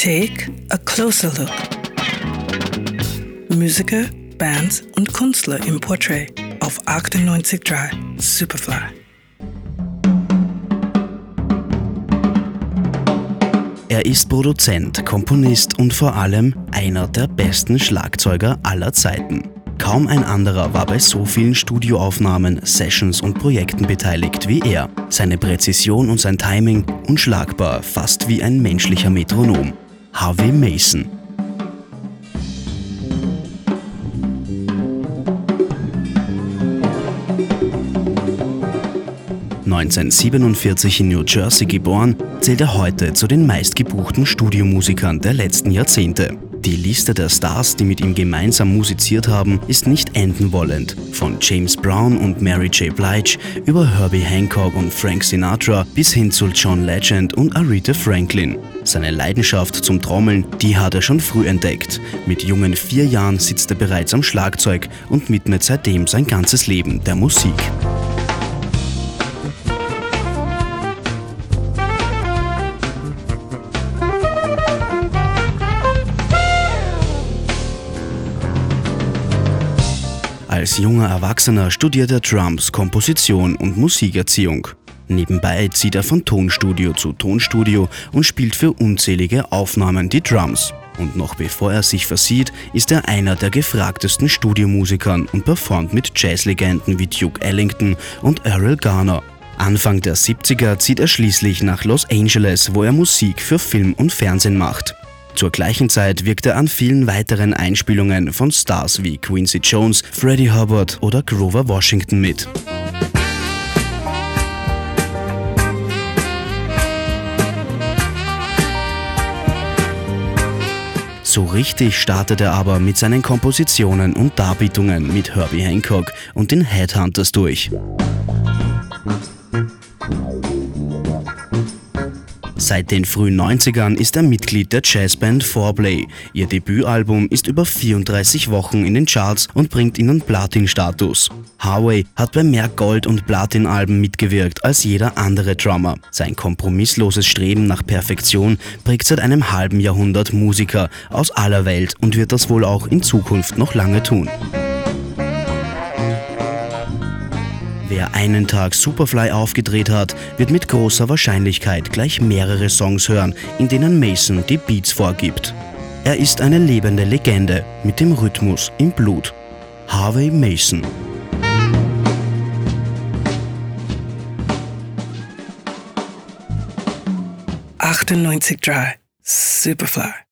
Take a closer look. Musiker, Bands und Künstler im Portrait auf 98.3 Superfly. Er ist Produzent, Komponist und vor allem einer der besten Schlagzeuger aller Zeiten. Kaum ein anderer war bei so vielen Studioaufnahmen, Sessions und Projekten beteiligt wie er. Seine Präzision und sein Timing unschlagbar, fast wie ein menschlicher Metronom. Harvey Mason. ...1947 in New Jersey geboren, zählt er heute zu den meistgebuchten Studiomusikern der letzten Jahrzehnte. Die Liste der Stars, die mit ihm gemeinsam musiziert haben, ist nicht enden wollend. Von James Brown und Mary J. Blige über Herbie Hancock und Frank Sinatra bis hin zu John Legend und Aretha Franklin. Seine Leidenschaft zum Trommeln, die hat er schon früh entdeckt. Mit jungen vier Jahren sitzt er bereits am Schlagzeug und widmet seitdem sein ganzes Leben der Musik. Als junger Erwachsener studiert er Drums, Komposition und Musikerziehung. Nebenbei zieht er von Tonstudio zu Tonstudio und spielt für unzählige Aufnahmen die Drums. Und noch bevor er sich versieht, ist er einer der gefragtesten Studiomusikern und performt mit Jazzlegenden wie Duke Ellington und Errol Garner. Anfang der 70er zieht er schließlich nach Los Angeles, wo er Musik für Film und Fernsehen macht. Zur gleichen Zeit wirkt er an vielen weiteren Einspielungen von Stars wie Quincy Jones, Freddie Hubbard oder Grover Washington mit. So richtig startet er aber mit seinen Kompositionen und Darbietungen mit Herbie Hancock und den Headhunters durch. Seit den frühen 90ern ist er Mitglied der Jazzband Foreplay. Ihr Debütalbum ist über 34 Wochen in den Charts und bringt ihnen Platin-Status. Harvey hat bei mehr Gold- und Platin-Alben mitgewirkt als jeder andere Drummer. Sein kompromissloses Streben nach Perfektion prägt seit einem halben Jahrhundert Musiker aus aller Welt und wird das wohl auch in Zukunft noch lange tun. Wer einen Tag Superfly aufgedreht hat, wird mit großer Wahrscheinlichkeit gleich mehrere Songs hören, in denen Mason die Beats vorgibt. Er ist eine lebende Legende mit dem Rhythmus im Blut. Harvey Mason. Achtundneunzig Superfly.